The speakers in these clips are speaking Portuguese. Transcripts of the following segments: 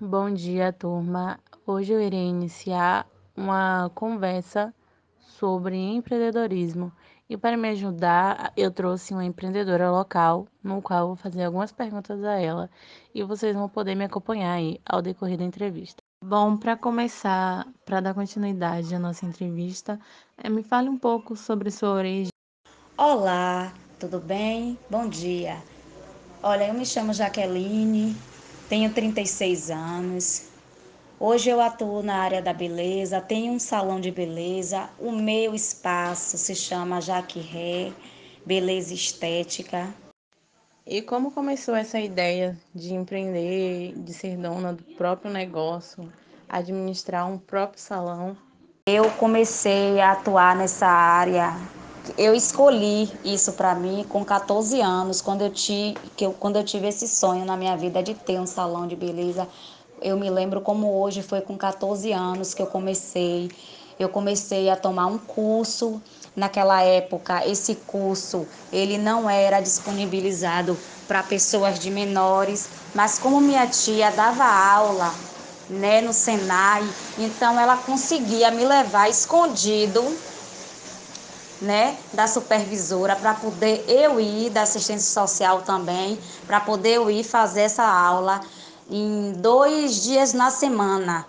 Bom dia, turma. Hoje eu irei iniciar uma conversa sobre empreendedorismo. E para me ajudar, eu trouxe uma empreendedora local, no qual eu vou fazer algumas perguntas a ela e vocês vão poder me acompanhar aí ao decorrer da entrevista. Bom, para começar, para dar continuidade à nossa entrevista, eh, me fale um pouco sobre sua origem. Olá, tudo bem? Bom dia. Olha, eu me chamo Jaqueline, tenho 36 anos. Hoje eu atuo na área da beleza, tenho um salão de beleza. O meu espaço se chama Jaque Ré, Beleza Estética. E como começou essa ideia de empreender, de ser dona do próprio negócio, administrar um próprio salão? Eu comecei a atuar nessa área. Eu escolhi isso para mim com 14 anos, quando eu, tive, eu, quando eu tive esse sonho na minha vida de ter um salão de beleza. Eu me lembro como hoje foi com 14 anos que eu comecei. Eu comecei a tomar um curso. Naquela época, esse curso ele não era disponibilizado para pessoas de menores, mas como minha tia dava aula né, no Senai. Então ela conseguia me levar escondido, né, da supervisora para poder eu ir da assistência social também, para poder eu ir fazer essa aula em dois dias na semana,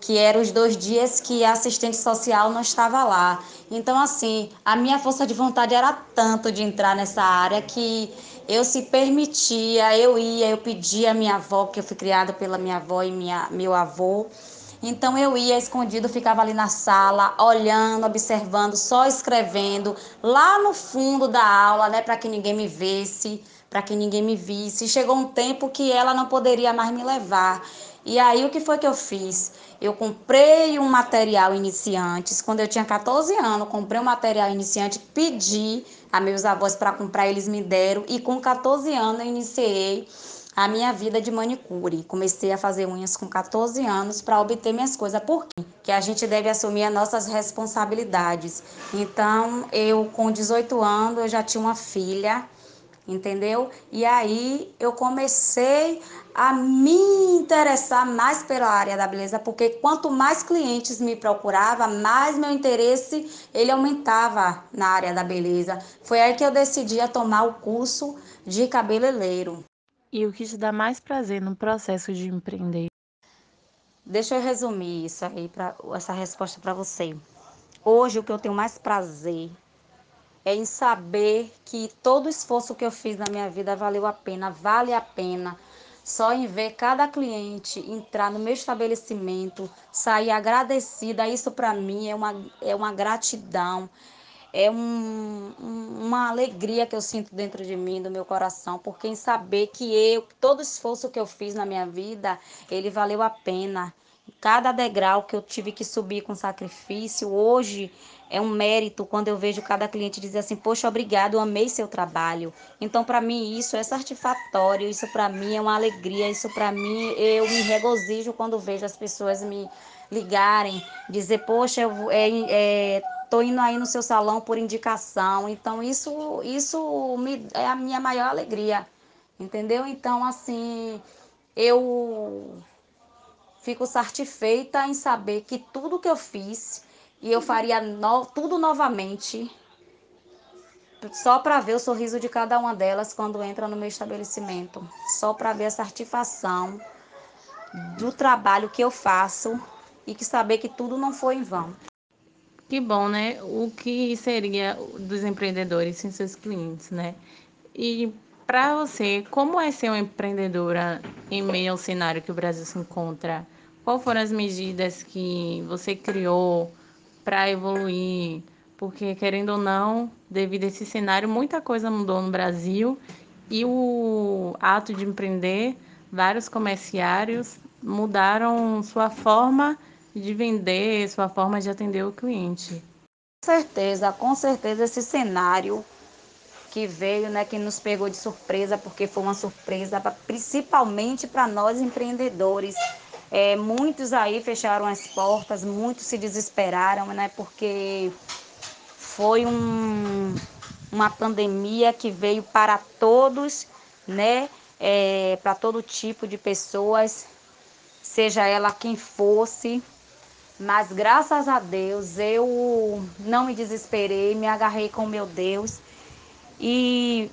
que eram os dois dias que a assistente social não estava lá. Então assim, a minha força de vontade era tanto de entrar nessa área que eu se permitia, eu ia, eu pedia a minha avó, que eu fui criada pela minha avó e minha, meu avô. Então eu ia escondido, ficava ali na sala, olhando, observando, só escrevendo, lá no fundo da aula, né, para que ninguém me visse, para que ninguém me visse. Chegou um tempo que ela não poderia mais me levar. E aí o que foi que eu fiz? Eu comprei um material iniciantes, quando eu tinha 14 anos, comprei um material iniciante, pedi a meus avós para comprar, eles me deram, e com 14 anos eu iniciei a minha vida de manicure. Comecei a fazer unhas com 14 anos para obter minhas coisas. Por quê? Que a gente deve assumir as nossas responsabilidades. Então, eu com 18 anos, eu já tinha uma filha, entendeu? E aí eu comecei a me interessar mais pela área da beleza, porque quanto mais clientes me procurava, mais meu interesse ele aumentava na área da beleza. Foi aí que eu decidi a tomar o curso de cabeleireiro. E o que te dá mais prazer no processo de empreender? Deixa eu resumir isso aí, pra, essa resposta para você. Hoje, o que eu tenho mais prazer é em saber que todo o esforço que eu fiz na minha vida valeu a pena, vale a pena. Só em ver cada cliente entrar no meu estabelecimento, sair agradecida, isso para mim é uma, é uma gratidão, é um, um, uma alegria que eu sinto dentro de mim, do meu coração, porque em saber que eu, todo esforço que eu fiz na minha vida, ele valeu a pena. Cada degrau que eu tive que subir com sacrifício, hoje é um mérito quando eu vejo cada cliente dizer assim: Poxa, obrigado, eu amei seu trabalho. Então, para mim, isso é satisfatório, isso para mim é uma alegria, isso para mim eu me regozijo quando vejo as pessoas me ligarem, dizer: Poxa, eu, é, é, tô indo aí no seu salão por indicação. Então, isso, isso me, é a minha maior alegria, entendeu? Então, assim, eu fico satisfeita em saber que tudo que eu fiz e eu faria no, tudo novamente só para ver o sorriso de cada uma delas quando entra no meu estabelecimento, só para ver a satisfação do trabalho que eu faço e que saber que tudo não foi em vão. Que bom, né? O que seria dos empreendedores sem seus clientes, né? E para você, como é ser uma empreendedora em meio ao cenário que o Brasil se encontra? Quais foram as medidas que você criou para evoluir? Porque, querendo ou não, devido a esse cenário, muita coisa mudou no Brasil e o ato de empreender, vários comerciários mudaram sua forma de vender, sua forma de atender o cliente. Com certeza, com certeza esse cenário que veio, né, que nos pegou de surpresa, porque foi uma surpresa principalmente para nós empreendedores. É, muitos aí fecharam as portas, muitos se desesperaram, né, porque foi um, uma pandemia que veio para todos, né, é, para todo tipo de pessoas, seja ela quem fosse. Mas graças a Deus eu não me desesperei, me agarrei com meu Deus e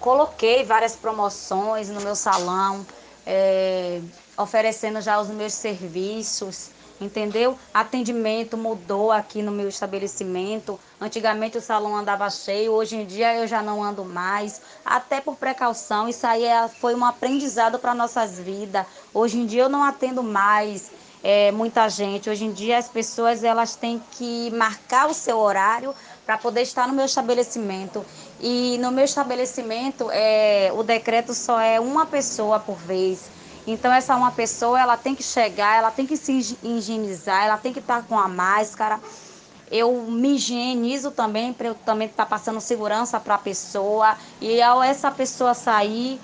coloquei várias promoções no meu salão, é, oferecendo já os meus serviços entendeu? Atendimento mudou aqui no meu estabelecimento. Antigamente o salão andava cheio, hoje em dia eu já não ando mais, até por precaução. Isso aí é, foi um aprendizado para nossas vidas. Hoje em dia eu não atendo mais é, muita gente. Hoje em dia as pessoas elas têm que marcar o seu horário para poder estar no meu estabelecimento. E no meu estabelecimento é, o decreto só é uma pessoa por vez. Então essa uma pessoa, ela tem que chegar, ela tem que se higienizar, ela tem que estar com a máscara. Eu me higienizo também para eu também estar passando segurança para a pessoa. E ao essa pessoa sair,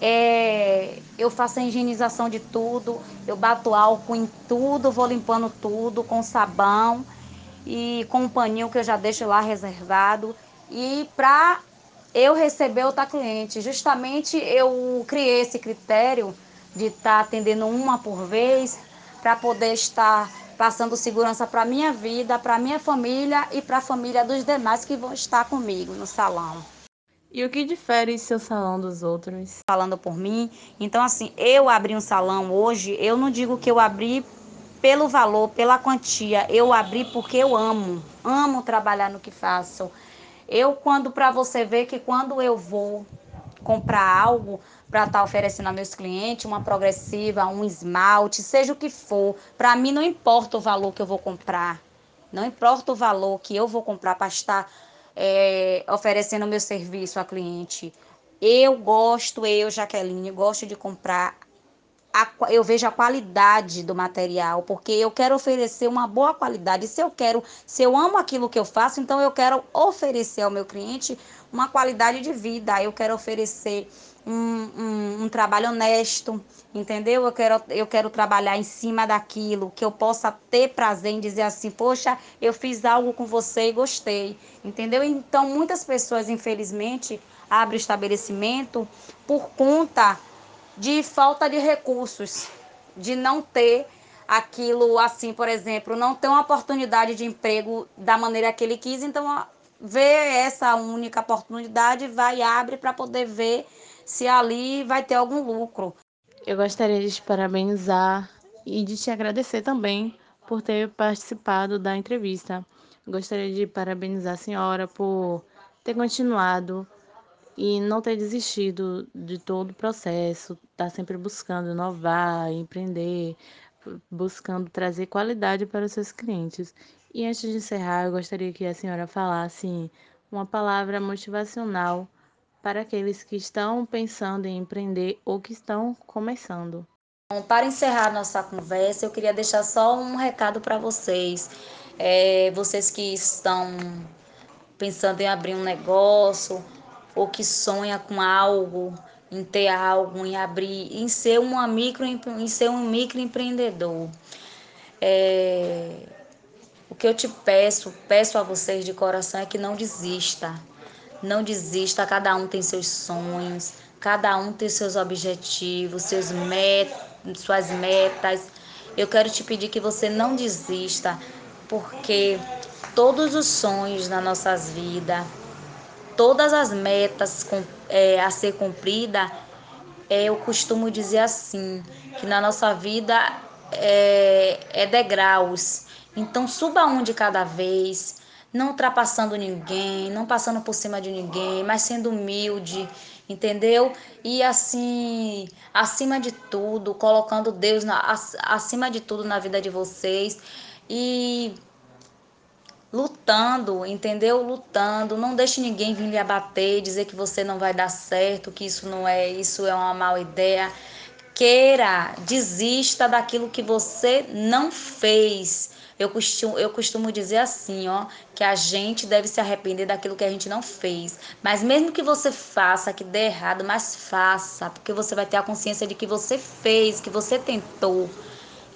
é, eu faço a higienização de tudo, eu bato álcool em tudo, vou limpando tudo com sabão e com um paninho que eu já deixo lá reservado. E para eu receber outra cliente, justamente eu criei esse critério de estar tá atendendo uma por vez, para poder estar passando segurança para minha vida, para minha família e para a família dos demais que vão estar comigo no salão. E o que difere seu salão dos outros? Falando por mim, então assim, eu abri um salão hoje, eu não digo que eu abri pelo valor, pela quantia, eu abri porque eu amo, amo trabalhar no que faço. Eu quando para você ver que quando eu vou comprar algo para estar tá oferecendo a meus clientes, uma progressiva, um esmalte, seja o que for. Para mim não importa o valor que eu vou comprar. Não importa o valor que eu vou comprar para estar é, oferecendo meu serviço a cliente. Eu gosto, eu, Jaqueline, gosto de comprar a, eu vejo a qualidade do material, porque eu quero oferecer uma boa qualidade. Se eu quero, se eu amo aquilo que eu faço, então eu quero oferecer ao meu cliente uma qualidade de vida. Eu quero oferecer um, um, um, trabalho honesto, entendeu? Eu quero, eu quero trabalhar em cima daquilo, que eu possa ter prazer em dizer assim, poxa, eu fiz algo com você e gostei, entendeu? Então, muitas pessoas, infelizmente, abrem estabelecimento por conta de falta de recursos, de não ter aquilo assim, por exemplo, não ter uma oportunidade de emprego da maneira que ele quis, então vê essa única oportunidade, vai e abre para poder ver se ali vai ter algum lucro. Eu gostaria de te parabenizar e de te agradecer também por ter participado da entrevista. Gostaria de parabenizar a senhora por ter continuado e não ter desistido de todo o processo, estar tá sempre buscando inovar, empreender, buscando trazer qualidade para os seus clientes. E antes de encerrar, eu gostaria que a senhora falasse uma palavra motivacional para aqueles que estão pensando em empreender ou que estão começando. Bom, para encerrar nossa conversa, eu queria deixar só um recado para vocês. É, vocês que estão pensando em abrir um negócio ou que sonha com algo, em ter algo, em abrir, em ser uma micro, em ser um microempreendedor. É, o que eu te peço, peço a vocês de coração é que não desista. Não desista, cada um tem seus sonhos, cada um tem seus objetivos, seus met suas metas. Eu quero te pedir que você não desista, porque todos os sonhos nas nossas vidas, todas as metas é, a ser cumprida, é, eu costumo dizer assim, que na nossa vida é, é degraus. Então suba um de cada vez, não ultrapassando ninguém, não passando por cima de ninguém, mas sendo humilde, entendeu? E assim, acima de tudo, colocando Deus na, acima de tudo na vida de vocês. E lutando, entendeu? Lutando. Não deixe ninguém vir lhe abater, dizer que você não vai dar certo, que isso não é, isso é uma má ideia. Queira, desista daquilo que você não fez. Eu costumo, eu costumo dizer assim, ó, que a gente deve se arrepender daquilo que a gente não fez. Mas mesmo que você faça, que dê errado, mas faça, porque você vai ter a consciência de que você fez, que você tentou.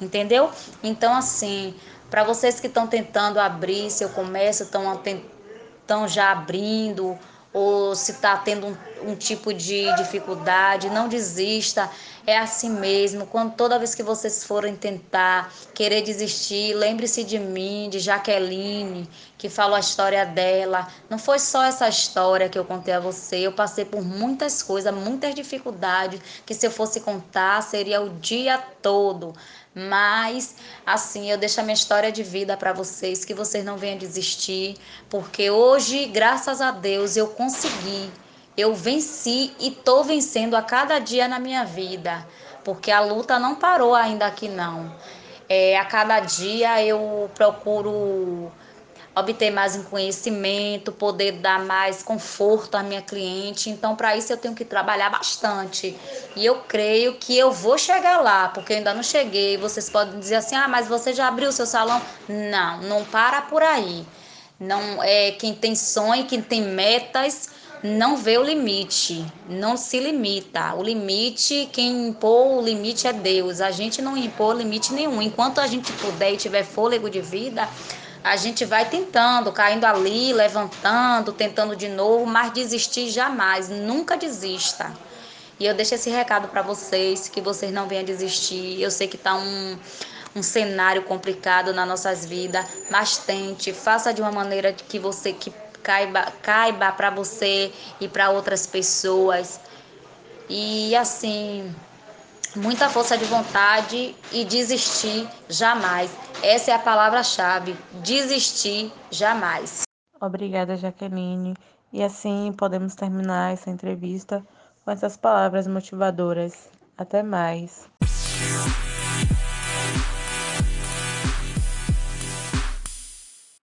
Entendeu? Então, assim, para vocês que estão tentando abrir seu comércio, estão já abrindo, ou se está tendo um, um, tipo de dificuldade, não desista. É assim mesmo. Quando toda vez que vocês forem tentar querer desistir, lembre-se de mim, de Jaqueline, que falou a história dela. Não foi só essa história que eu contei a você. Eu passei por muitas coisas, muitas dificuldades que se eu fosse contar seria o dia todo. Mas, assim, eu deixo a minha história de vida para vocês, que vocês não venham desistir, porque hoje, graças a Deus, eu consegui, eu venci e estou vencendo a cada dia na minha vida, porque a luta não parou ainda aqui, não. É, a cada dia eu procuro obter mais conhecimento, poder dar mais conforto à minha cliente. Então, para isso eu tenho que trabalhar bastante. E eu creio que eu vou chegar lá, porque eu ainda não cheguei. Vocês podem dizer assim: "Ah, mas você já abriu o seu salão?" Não, não para por aí. Não é quem tem sonho, quem tem metas, não vê o limite, não se limita. O limite, quem impor o limite é Deus. A gente não impor limite nenhum. Enquanto a gente puder e tiver fôlego de vida, a gente vai tentando, caindo ali, levantando, tentando de novo, mas desistir jamais, nunca desista. E eu deixo esse recado para vocês, que vocês não venham desistir. Eu sei que está um, um cenário complicado nas nossas vidas, mas tente, faça de uma maneira que você que caiba, caiba para você e para outras pessoas. E assim, muita força de vontade e desistir jamais. Essa é a palavra-chave: desistir jamais. Obrigada, Jaqueline. E assim podemos terminar essa entrevista com essas palavras motivadoras. Até mais.